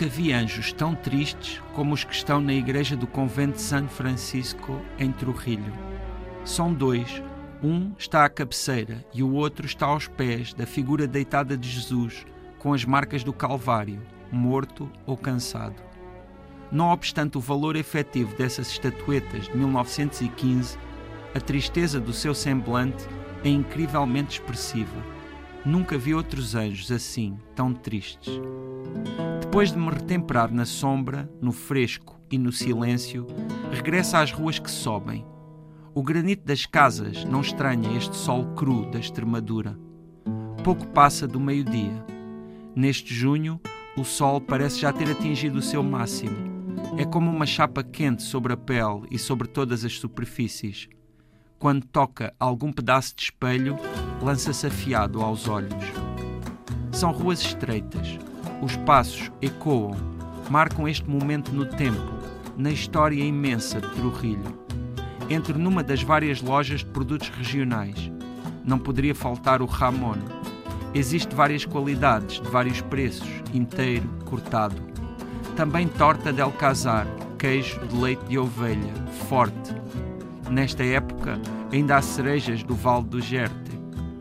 Nunca vi anjos tão tristes como os que estão na igreja do convento de San Francisco, em Trujillo. São dois, um está à cabeceira e o outro está aos pés da figura deitada de Jesus, com as marcas do Calvário, morto ou cansado. Não obstante o valor efetivo dessas estatuetas de 1915, a tristeza do seu semblante é incrivelmente expressiva. Nunca vi outros anjos assim, tão tristes. Depois de me retemperar na sombra, no fresco e no silêncio, regressa às ruas que sobem. O granito das casas não estranha este sol cru da Extremadura. Pouco passa do meio-dia. Neste junho, o sol parece já ter atingido o seu máximo. É como uma chapa quente sobre a pele e sobre todas as superfícies. Quando toca algum pedaço de espelho, lança-se afiado aos olhos. São ruas estreitas, os passos ecoam, marcam este momento no tempo, na história imensa de Trujillo. Entro numa das várias lojas de produtos regionais. Não poderia faltar o Ramon. Existe várias qualidades, de vários preços, inteiro, cortado. Também torta del Casar, queijo de leite de ovelha, forte. Nesta época, ainda há cerejas do Vale do Gerte,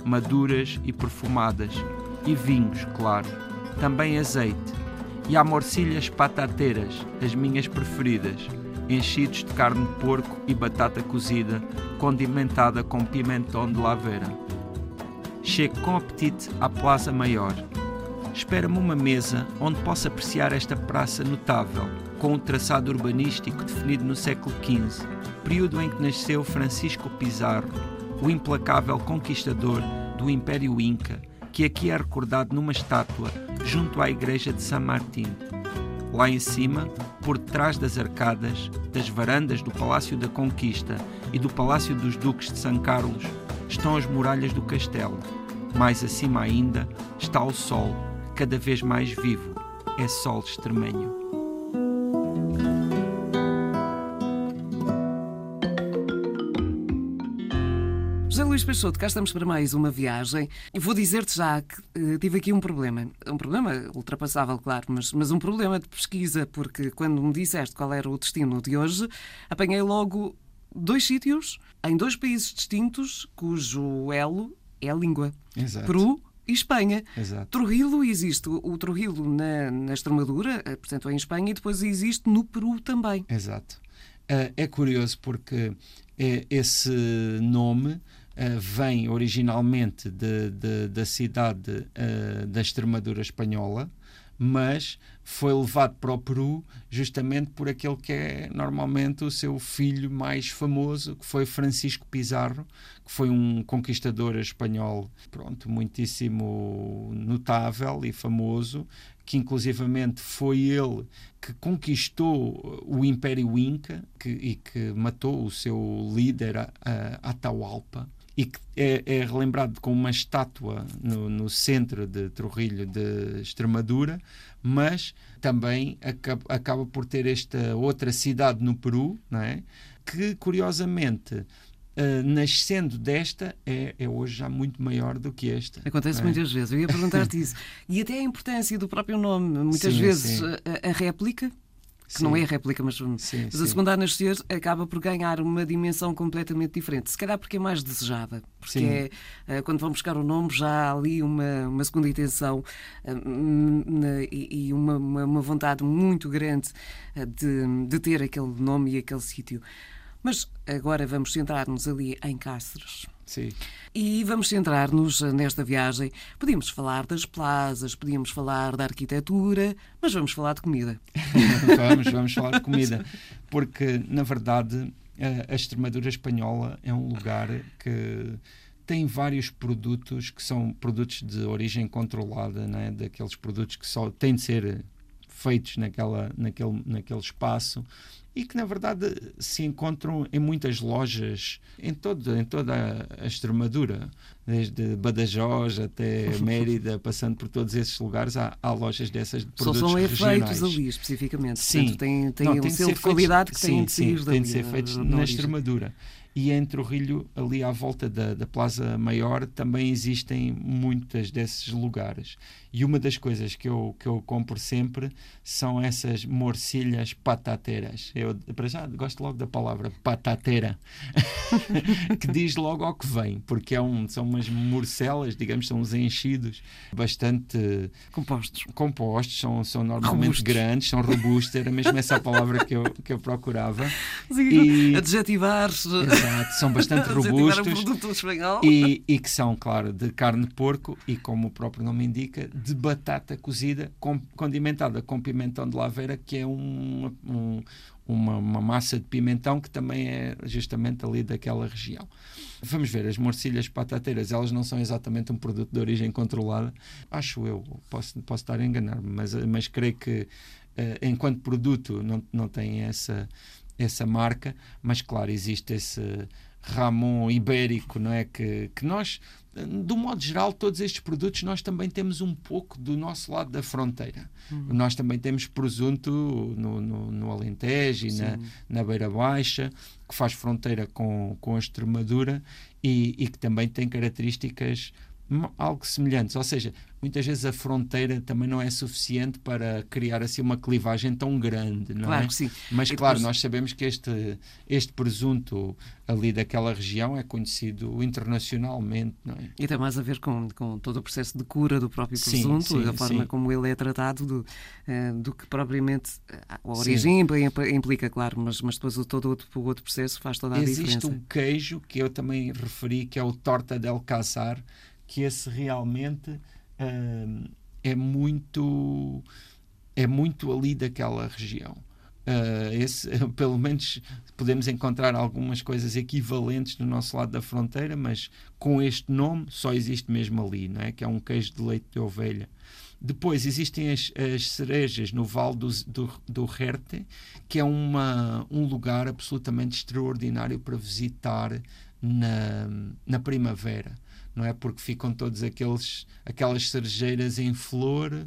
maduras e perfumadas, e vinhos, claro também azeite, e há morcilhas patateiras, as minhas preferidas, enchidos de carne de porco e batata cozida, condimentada com pimentão de laveira. Chego com apetite à Plaza Maior. Espera-me uma mesa onde possa apreciar esta praça notável, com um traçado urbanístico definido no século XV, período em que nasceu Francisco Pizarro, o implacável conquistador do Império Inca, que aqui é recordado numa estátua junto à igreja de San Martín. Lá em cima, por detrás das arcadas, das varandas do Palácio da Conquista e do Palácio dos Duques de São Carlos, estão as muralhas do castelo. Mais acima ainda está o sol, cada vez mais vivo. É sol extremenho. Luís Peixoto, cá estamos para mais uma viagem. E vou dizer-te já que uh, tive aqui um problema. Um problema ultrapassável, claro, mas, mas um problema de pesquisa, porque quando me disseste qual era o destino de hoje, apanhei logo dois sítios em dois países distintos cujo elo é a língua. Exato. Peru e Espanha. Exato. Trujillo existe, o Trujillo na, na Extremadura, eh, portanto é em Espanha, e depois existe no Peru também. Exato. Uh, é curioso porque esse nome uh, vem originalmente de, de, da cidade uh, da Extremadura espanhola, mas foi levado para o Peru justamente por aquele que é normalmente o seu filho mais famoso, que foi Francisco Pizarro, que foi um conquistador espanhol, pronto, muitíssimo notável e famoso, que inclusivamente foi ele que conquistou o Império Inca que, e que matou o seu líder, Atahualpa e que é, é relembrado com uma estátua no, no, centro de Trujillo de Extremadura, mas também acaba, acaba, por ter esta outra cidade no Peru, não é? que curiosamente Uh, nascendo desta, é, é, hoje já muito maior do que esta. Acontece é? muitas vezes. Eu ia perguntar-te isso. E até a importância do próprio nome. Muitas sim, vezes sim. A, a, réplica que sim. não é a réplica, mas, sim, mas a segunda a nascer acaba por ganhar uma dimensão completamente diferente. Se calhar porque é mais desejada, porque é, eh, quando vão buscar o nome já há ali uma, uma segunda intenção uh, e, uma, uma, vontade muito grande uh, de, de ter aquele nome e aquele sítio. Mas agora vamos centrar-nos ali em Cáceres. Sim. E vamos centrar-nos nesta viagem. Podíamos falar das plazas, podíamos falar da arquitetura, mas vamos falar de comida. vamos, vamos falar de comida. Porque, na verdade, a Extremadura espanhola é um lugar que tem vários produtos que são produtos de origem controlada, né? daqueles produtos que só têm de ser feitos naquela, naquele, naquele espaço e que na verdade se encontram em muitas lojas em, todo, em toda a Extremadura, desde Badajoz até Mérida, passando por todos esses lugares, há, há lojas dessas de produtos Só são efeitos ali, especificamente. Sim. Portanto, tem, tem Não, um tem selo de qualidade que sim, tem de sim, tem de ser feitos na, na Extremadura e em Trujillo, ali à volta da, da Plaza Maior, também existem muitas desses lugares. E uma das coisas que eu, que eu compro sempre são essas morcilhas patateiras. Eu, para já, gosto logo da palavra patateira, que diz logo ao que vem, porque é um, são umas morcelas, digamos, são uns enchidos bastante compostos. Compostos, são, são normalmente robustos. grandes, são robustos, era mesmo essa palavra que eu, que eu procurava. Sim, e... Adjetivar. Exato, são bastante robustos. e, e que são, claro, de carne de porco e, como o próprio nome indica, de batata cozida com, condimentada com pimentão de laveira, que é um, um, uma, uma, massa de pimentão que também é justamente ali daquela região. Vamos ver, as morcilhas patateiras, elas não são exatamente um produto de origem controlada, acho eu, posso, posso estar a enganar-me, mas, mas creio que uh, enquanto produto não, não tem essa, essa marca, mas claro, existe esse Ramon ibérico, não é? Que, que nós, do modo geral, todos estes produtos nós também temos um pouco do nosso lado da fronteira. Uhum. Nós também temos presunto no, no, no Alentejo e na, na Beira Baixa, que faz fronteira com, com a Extremadura e, e que também tem características algo semelhantes, ou seja, muitas vezes a fronteira também não é suficiente para criar assim uma clivagem tão grande, não claro é? Que sim. Mas claro, nós sabemos que este este presunto ali daquela região é conhecido internacionalmente, não é? E tem mais a ver com, com todo o processo de cura do próprio presunto, sim, sim, a forma sim. como ele é tratado do, uh, do que propriamente eh, a origem implica, claro, mas mas depois o, todo outro, o outro processo faz toda a Existe diferença. Existe um queijo que eu também referi que é o torta del Caçar que esse realmente uh, é muito é muito ali daquela região. Uh, esse, pelo menos podemos encontrar algumas coisas equivalentes no nosso lado da fronteira, mas com este nome só existe mesmo ali, não é? Que é um queijo de leite de ovelha. Depois existem as, as cerejas no Vale do, do, do que é uma, um lugar absolutamente extraordinário para visitar na, na primavera não é? Porque ficam todos aqueles, aquelas cerejeiras em flor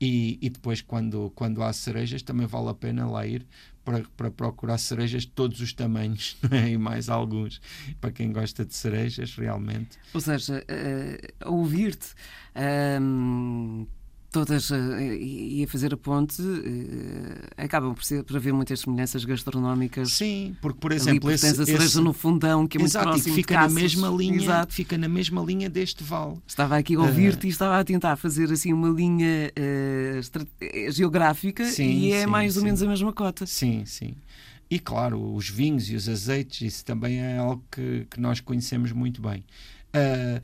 e, e depois quando, quando há cerejas também vale a pena lá ir para, para procurar cerejas de todos os tamanhos é? e mais alguns para quem gosta de cerejas realmente. Ou seja, uh, ouvir-te uh, todas uh, e a fazer a ponte uh, acabam por, ser, por haver muitas semelhanças gastronómicas. Sim, porque por exemplo ali, esse, a cereja esse... no fundão que é muito Exato, próximo e fica na mesma linha, Exato. fica na mesma linha deste vale. Estava aqui a ouvir-te uh... e estava a tentar fazer assim uma linha geográfica sim, e é sim, mais ou menos a mesma cota. Sim, sim. E claro, os vinhos e os azeites, isso também é algo que, que nós conhecemos muito bem. Uh,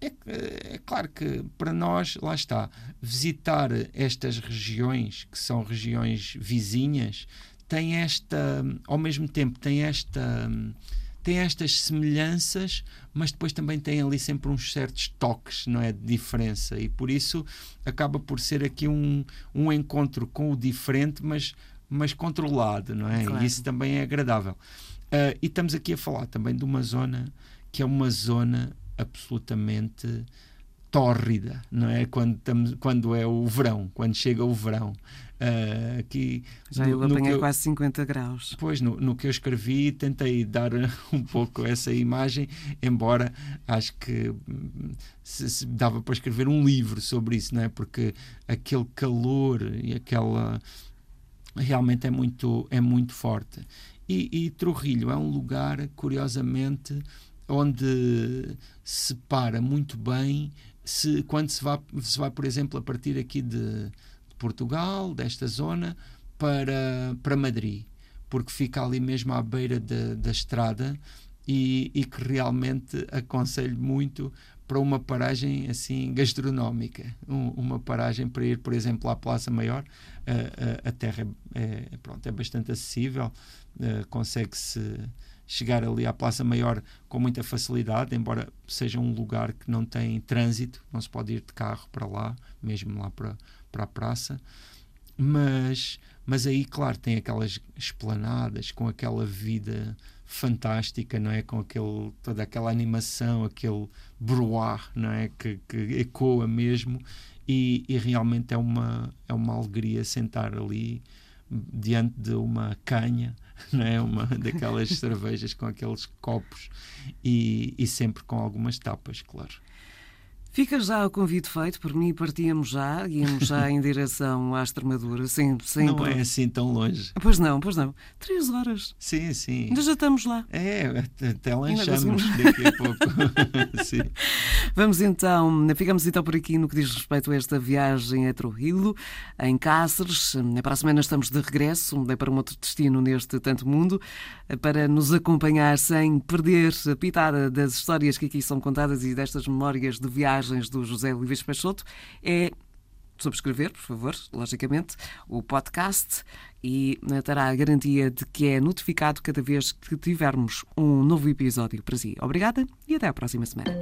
é, é, claro que para nós, lá está, visitar estas regiões, que são regiões vizinhas, tem esta, ao mesmo tempo, tem esta tem estas semelhanças, mas depois também tem ali sempre uns certos toques, não é, de diferença e por isso acaba por ser aqui um, um encontro com o diferente, mas mas controlado, não é? Claro. E isso também é agradável. Uh, e estamos aqui a falar também de uma zona que é uma zona absolutamente tórrida, não é? Quando, estamos, quando é o verão, quando chega o verão. Uh, aqui, Já no, eu apanhei eu, quase 50 graus. Pois, no, no, que eu escrevi, tentei dar um pouco essa imagem, embora acho que hum, se, se dava para escrever um livro sobre isso, não é? Porque aquele calor e aquela realmente é muito, é muito forte. E, e Trujillo é um lugar, curiosamente, onde se para muito bem se, quando se vai, se vai, por exemplo, a partir aqui de, de Portugal, desta zona, para, para Madrid, porque fica ali mesmo à beira de, da estrada e, e, que realmente aconselho muito para uma paragem assim gastronómica, um, uma paragem para ir, por exemplo, à Plaza Maior. Uh, uh, a terra é, é, pronto, é bastante acessível, uh, consegue-se chegar ali à Plaza Maior com muita facilidade, embora seja um lugar que não tem trânsito, não se pode ir de carro para lá, mesmo lá para, para a praça. mas, mas aí, claro, tem aquelas esplanadas com aquela vida fantástica, não é? Com aquele, toda aquela animação, aquele bruar, não é? Que, que ecoa mesmo e, e, realmente é uma, é uma alegria sentar ali diante de uma canha, não é? Uma daquelas cervejas com aqueles copos e, e sempre com algumas tapas, claro. Fica já o convite feito, por mim partíamos já, íamos já em direção à Extremadura, sem, sem Não é assim tão longe. Pois não, pois não. Três horas. Sim, sim. Ainda já estamos lá. É, até lanchamos daqui a pouco. sim. Vamos então, ficamos então por aqui no que diz respeito a esta viagem a Trujillo, em Cáceres. Para a semana estamos de regresso, para um outro destino neste tanto mundo, para nos acompanhar sem perder a pitada das histórias que aqui são contadas e destas memórias de viagem do José Luís Peixoto é subscrever, por favor, logicamente, o podcast e terá a garantia de que é notificado cada vez que tivermos um novo episódio para si. Obrigada e até à próxima semana.